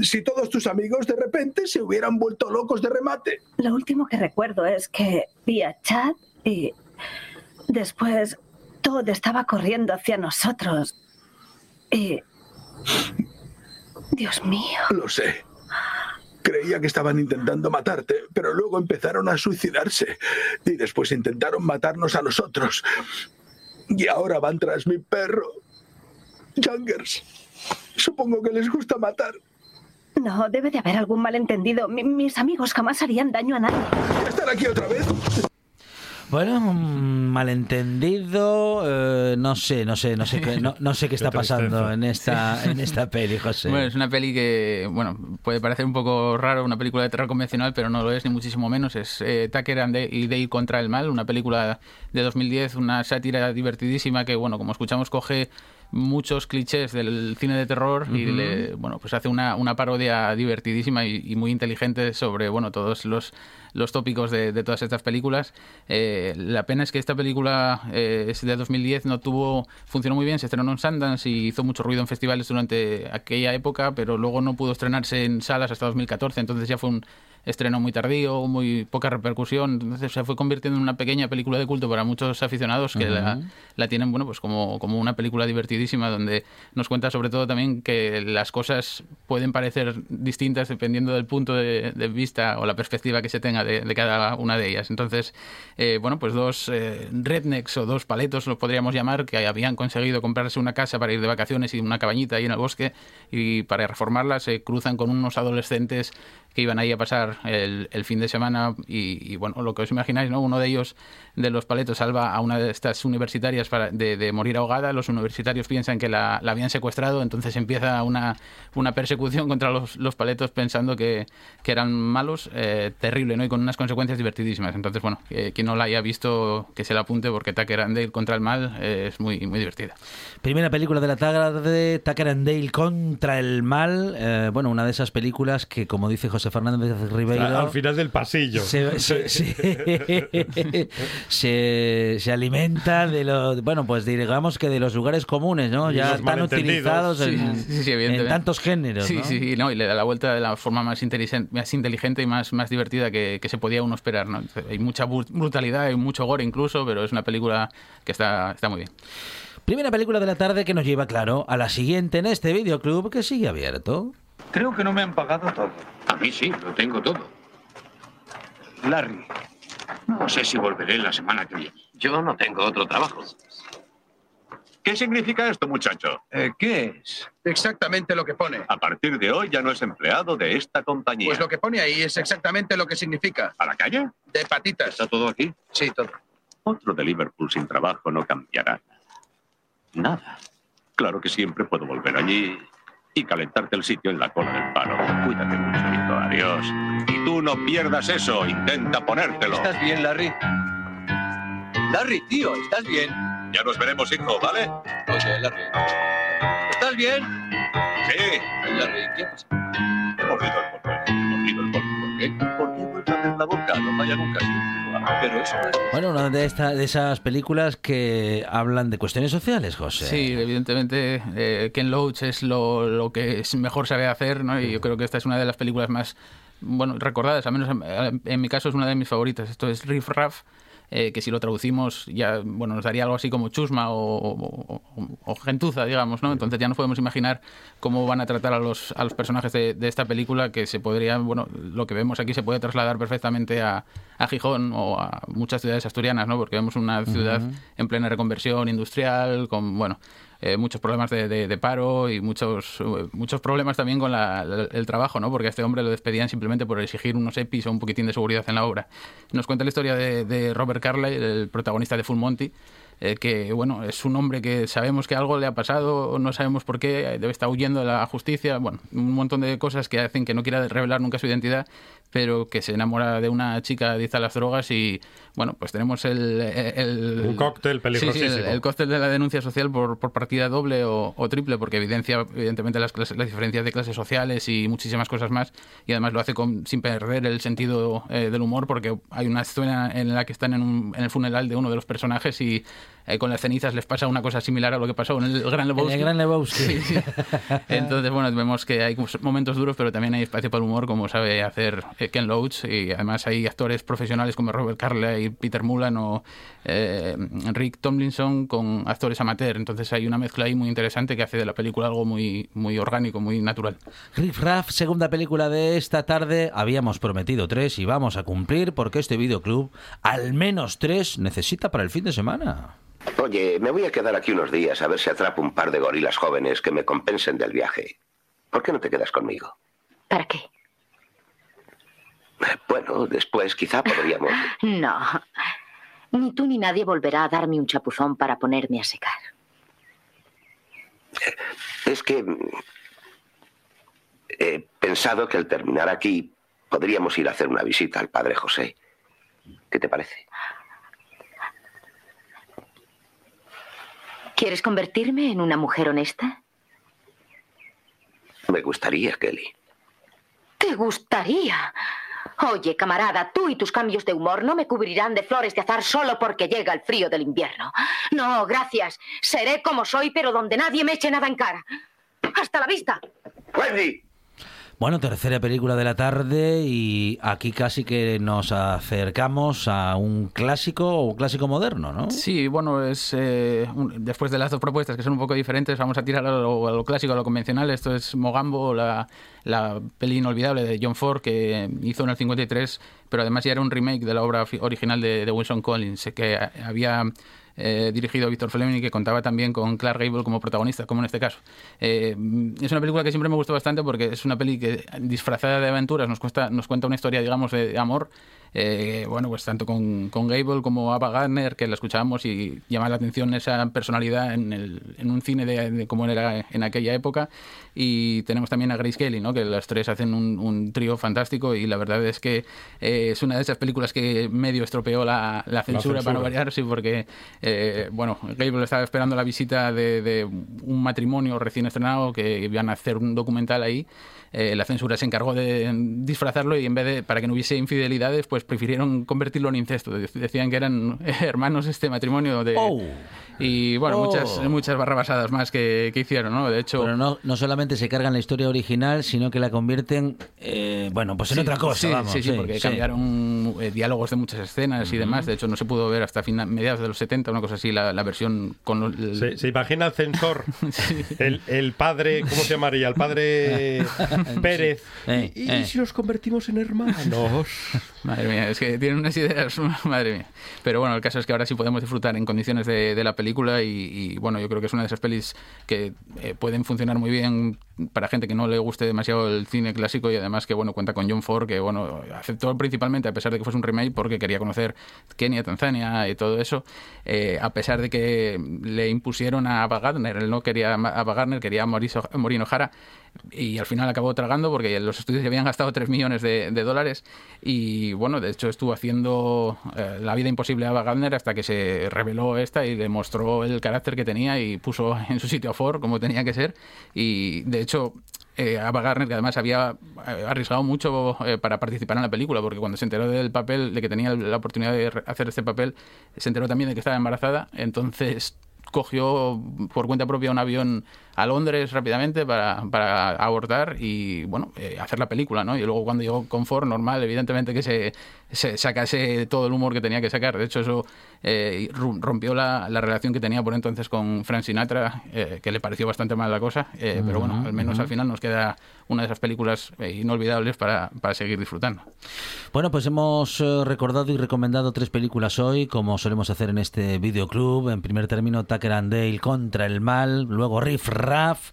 si todos tus amigos de repente se hubieran vuelto locos de remate. Lo último que recuerdo es que vi a Chad y después Todd estaba corriendo hacia nosotros. Y... Dios mío. Lo sé. Creía que estaban intentando matarte, pero luego empezaron a suicidarse. Y después intentaron matarnos a nosotros. Y ahora van tras mi perro. Jungers. Supongo que les gusta matar. No, debe de haber algún malentendido. Mi- mis amigos jamás harían daño a nadie. ¿Estar aquí otra vez? Bueno, un malentendido, eh, no sé, no sé, no sé, qué- no, no sé qué está pasando en esta, en esta peli, José. Bueno, es una peli que, bueno, puede parecer un poco raro, una película de terror convencional, pero no lo es, ni muchísimo menos. Es eh, Tucker and y Dale contra el mal, una película de 2010, una sátira divertidísima que, bueno, como escuchamos, coge muchos clichés del cine de terror y le, bueno, pues hace una, una parodia divertidísima y, y muy inteligente sobre, bueno, todos los, los tópicos de, de todas estas películas. Eh, la pena es que esta película eh, es de 2010, no tuvo, funcionó muy bien, se estrenó en Sundance y hizo mucho ruido en festivales durante aquella época, pero luego no pudo estrenarse en salas hasta 2014, entonces ya fue un estreno muy tardío, muy poca repercusión, entonces se fue convirtiendo en una pequeña película de culto para muchos aficionados que la, la tienen bueno pues como, como una película divertidísima donde nos cuenta sobre todo también que las cosas pueden parecer distintas dependiendo del punto de, de vista o la perspectiva que se tenga de, de cada una de ellas. Entonces, eh, bueno, pues dos eh, rednecks o dos paletos los podríamos llamar que habían conseguido comprarse una casa para ir de vacaciones y una cabañita ahí en el bosque y para reformarla se cruzan con unos adolescentes que iban ahí a pasar el, fin de semana y, bueno, lo que os imagináis, ¿no? Uno de ellos, de los paletos, salva a una de estas universitarias para, de, de morir ahogada. Los universitarios piensan que la, la habían secuestrado, entonces empieza una, una persecución contra los, los paletos pensando que, que eran malos, eh, terrible, ¿no? Y con unas consecuencias divertidísimas. Entonces, bueno, eh, quien no la haya visto, que se la apunte porque Tucker and Dale contra el mal eh, es muy, muy divertida. Primera película de la tarde, Tucker and Dale contra el mal. Eh, bueno, una de esas películas que, como dice José Fernández Ribeiro... Al final del pasillo. Se, se- se- se- se alimenta de los bueno pues digamos que de los lugares comunes no Y ya tan malentendidos. utilizados en, Sí, sí, sí, en evidentemente. tantos géneros Sí, ¿no? sí, no, y le da la vuelta de la forma más, inteligen- más inteligente y más, más divertida que, que se podía uno esperar. ¿no? Hay mucha bru- brutalidad, hay mucho gore incluso, pero es una película que está, está muy bien. primera película de la tarde que nos lleva claro a la siguiente en este videoclub que sigue abierto Creo que no me han pagado todo. A mí sí, lo tengo todo. Larry. No sé si volveré la semana que viene. Yo no tengo otro trabajo. ¿Qué significa esto, muchacho? Eh, ¿Qué es? Exactamente lo que pone. A partir de hoy ya no es empleado de esta compañía. Pues lo que pone ahí es exactamente lo que significa. ¿A la calle? De patitas. ¿Está todo aquí? Sí, todo. Otro de Liverpool sin trabajo no cambiará nada. Nada. Claro que siempre puedo volver allí y calentarte el sitio en la cola del paro. Cuídate mucho, hijo. Adiós. Y tú no pierdas eso. Intenta ponértelo. ¿Estás bien, Larry? Larry, tío, ¿estás bien? Ya nos veremos, hijo, ¿vale? Oye, Larry. ¿Estás bien? Sí. Larry, ¿qué pasa? He mordido el polvo. He mordido el polvo. ¿Por qué? Porque he vuelto a abrir la boca. No vaya nunca. Pero eso no es... bueno una de, esta- de esas películas que hablan de cuestiones sociales José Sí, evidentemente eh, Ken Loach es lo, lo que es mejor sabe hacer, ¿no? Y yo creo que esta es una de las películas más bueno recordadas, al menos en, en mi caso es una de mis favoritas. Esto es Riff Raff, eh, que si lo traducimos ya bueno nos daría algo así como chusma o, o- o- o gentuza, digamos, ¿no? Entonces ya nos podemos imaginar cómo van a tratar a los, a los personajes de, de esta película, que se podría, bueno, lo que vemos aquí se puede trasladar perfectamente a, a Gijón o a muchas ciudades asturianas, ¿no? Porque vemos una ciudad en plena reconversión industrial, con, bueno, eh, muchos problemas de, de- paro y muchos, eh, muchos problemas también con el trabajo, ¿no? Porque a este hombre lo despedían simplemente por exigir unos EPIs o un poquitín de seguridad en la obra. Nos cuenta la historia de, de Robert Carlyle, el protagonista de Full Monty, eh, que bueno, es un hombre que sabemos que algo le ha pasado, no sabemos por qué, debe estar huyendo de la justicia, bueno, un montón de cosas que hacen que no quiera revelar nunca su identidad, pero que se enamora de una chica adicta a las drogas y bueno, pues tenemos el... el- Un cóctel Sí, peligrosísimo. sí, el, el cóctel de la denuncia social por, por partida doble o, o triple, porque evidencia evidentemente las, clases- las diferencias de clases sociales y muchísimas cosas más, y además lo hace con, sin perder el sentido eh, del humor, porque hay una escena en la que están en, un- en el funeral de uno de los personajes y eh, con las cenizas les pasa una cosa similar a lo que pasó en el Gran Lebowski. En el Gran Lebowski. Sí, sí. Entonces, bueno, vemos que hay momentos duros, pero también hay espacio para el humor, como sabe hacer eh, Ken Loach, y además hay actores profesionales como Robert Carlyle, Peter Mullan o eh, Rick Tomlinson con actores amateur. Entonces hay una mezcla ahí muy interesante que hace de la película algo muy, muy orgánico, muy natural. Riff Raff, segunda película de esta tarde. Habíamos prometido tres y vamos a cumplir porque este videoclub, al menos tres, necesita para el fin de semana. Oye, me voy a quedar aquí unos días a ver si atrapo un par de gorilas jóvenes que me compensen del viaje. ¿Por qué no te quedas conmigo? ¿Para qué? Bueno, después quizá podríamos... No. Ni tú ni nadie volverá a darme un chapuzón para ponerme a secar. Es que mm, he pensado que al terminar aquí podríamos ir a hacer una visita al padre José. ¿Qué te parece? ¿Quieres convertirme en una mujer honesta? Me gustaría, Kelly. ¿Te gustaría? Oye, camarada, tú y tus cambios de humor no me cubrirán de flores de azar solo porque llega el frío del invierno. No, gracias. Seré como soy, pero donde nadie me eche nada en cara. Hasta la vista. Wendy. Bueno, tercera película de la tarde y aquí casi que nos acercamos a un clásico o clásico moderno, ¿no? Sí, bueno, es eh, después de las dos propuestas que son un poco diferentes, vamos a tirar a lo, a lo clásico, a lo convencional. Esto es Mogambo, la, la peli inolvidable de John Ford que hizo en el 53, pero además ya era un remake de la obra original de, de Wilson Collins, que había eh, dirigido Víctor Fleming que contaba también con Clark Gable como protagonista, como en este caso. Eh, es una película que siempre me gustó bastante porque es una peli que disfrazada de aventuras nos, cuesta, nos cuenta una historia, digamos, de amor. eh, bueno, pues tanto con, Gable como Ava Gardner, que la escuchábamos y llama la atención esa personalidad en, el, un cine de, de cómo era en aquella época. Y tenemos también a Grace Kelly, ¿no? que las tres hacen un, un trío fantástico y la verdad es que eh, es una de esas películas que medio estropeó la, la censura, para no censura. variar, sí, porque, eh, bueno, Gable estaba esperando la visita de, de un matrimonio recién estrenado que iban a hacer un documental ahí. Eh, la censura se encargó de disfrazarlo y en vez de, para que no hubiese infidelidades, pues prefirieron convertirlo en incesto. Dec- Decían que eran hermanos este matrimonio de... Y bueno, Oh. muchas, muchas barrabasadas más que, que hicieron, ¿no? De hecho... Pero no, no solamente se cargan la historia original, sino que la convierten, eh, bueno, pues en Sí, otra cosa, sí, vamos. Sí, sí, porque cambiaron eh, diálogos de muchas escenas y demás. De hecho, no se pudo ver hasta fina- mediados de los 70, una cosa así, la, la versión con los- el- ¿Se, se imagina el censor? el, el padre, ¿cómo se llamaría? El padre Pérez. Eh, ¿Y, y eh. si los convertimos en hermanos? Madre mía, es que tienen unas ideas, madre mía. Pero bueno, el caso es que ahora sí podemos disfrutar en condiciones de, de la película y, y, bueno, yo creo que es una de esas pelis que eh, pueden funcionar muy bien para gente que no le guste demasiado el cine clásico y además que bueno, cuenta con John Ford que bueno, aceptó principalmente a pesar de que fuese un remake porque quería conocer Kenia, Tanzania y todo eso, eh, a pesar de que le impusieron a Ava él no quería a Ava quería a Maureen O'Hara y al final acabó tragando porque los estudios habían gastado 3 millones de, de dólares y bueno, de hecho estuvo haciendo eh, la vida imposible a Ava Gardner hasta que se reveló esta y le mostró el carácter que tenía y puso en su sitio a Ford como tenía que ser. Y de hecho eh, Ava Gardner, que además había eh, arriesgado mucho eh, para participar en la película, porque cuando se enteró del papel, de que tenía la oportunidad de hacer este papel, se enteró también de que estaba embarazada, entonces cogió por cuenta propia un avión a Londres rápidamente para, para abortar y bueno eh, hacer la película no y luego cuando llegó con Ford normal evidentemente que se, se sacase todo el humor que tenía que sacar. De hecho eso eh, rompió la, la relación que tenía por entonces con Frank Sinatra eh, que le pareció bastante mal la cosa pero bueno al menos al final nos queda una de esas películas inolvidables para, para seguir disfrutando. Bueno, pues hemos recordado y recomendado tres películas hoy, como solemos hacer en este videoclub. En primer término, Tucker and Dale contra el mal, luego Riff Raff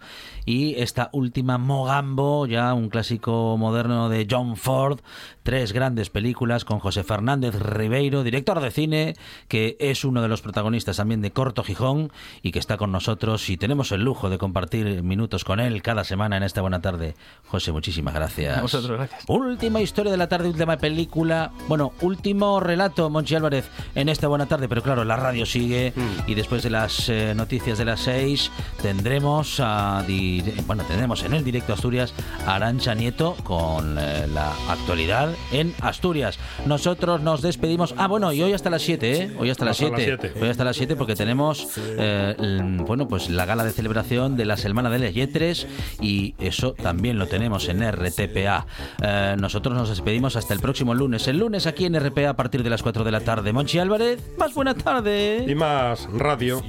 y esta última Mogambo, ya un clásico moderno de John Ford. Tres grandes películas con José Fernández Ribeiro, director de cine, que es uno de los protagonistas también de Corto Gijón y que está con nosotros y tenemos el lujo de compartir minutos con él cada semana en esta buena tarde. José, muchísimas gracias. A vosotros, gracias. Última historia de la tarde, última película. Bueno, último relato, Monchi Álvarez, en esta buena tarde. Pero claro, la radio sigue y después de las eh, noticias de las seis tendremos a di- bueno tendremos en el directo Asturias a Arancha Nieto con eh, la actualidad en Asturias. Nosotros nos despedimos. Ah, bueno, y hoy hasta las 7, ¿eh? Hoy hasta las Hasta las 7. siete. Hoy hasta las 7 porque tenemos eh, el- bueno, pues la gala de celebración de la Semana de las Yetres y eso también lo tenemos en RTPA. Eh, nosotros nos despedimos hasta el próximo lunes. El lunes aquí en RPA a partir de las 4 de la tarde. Monchi Álvarez, más buena tarde. Y más radio.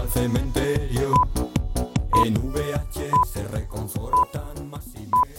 al cementerio. En VH se reconfortan más y mejor.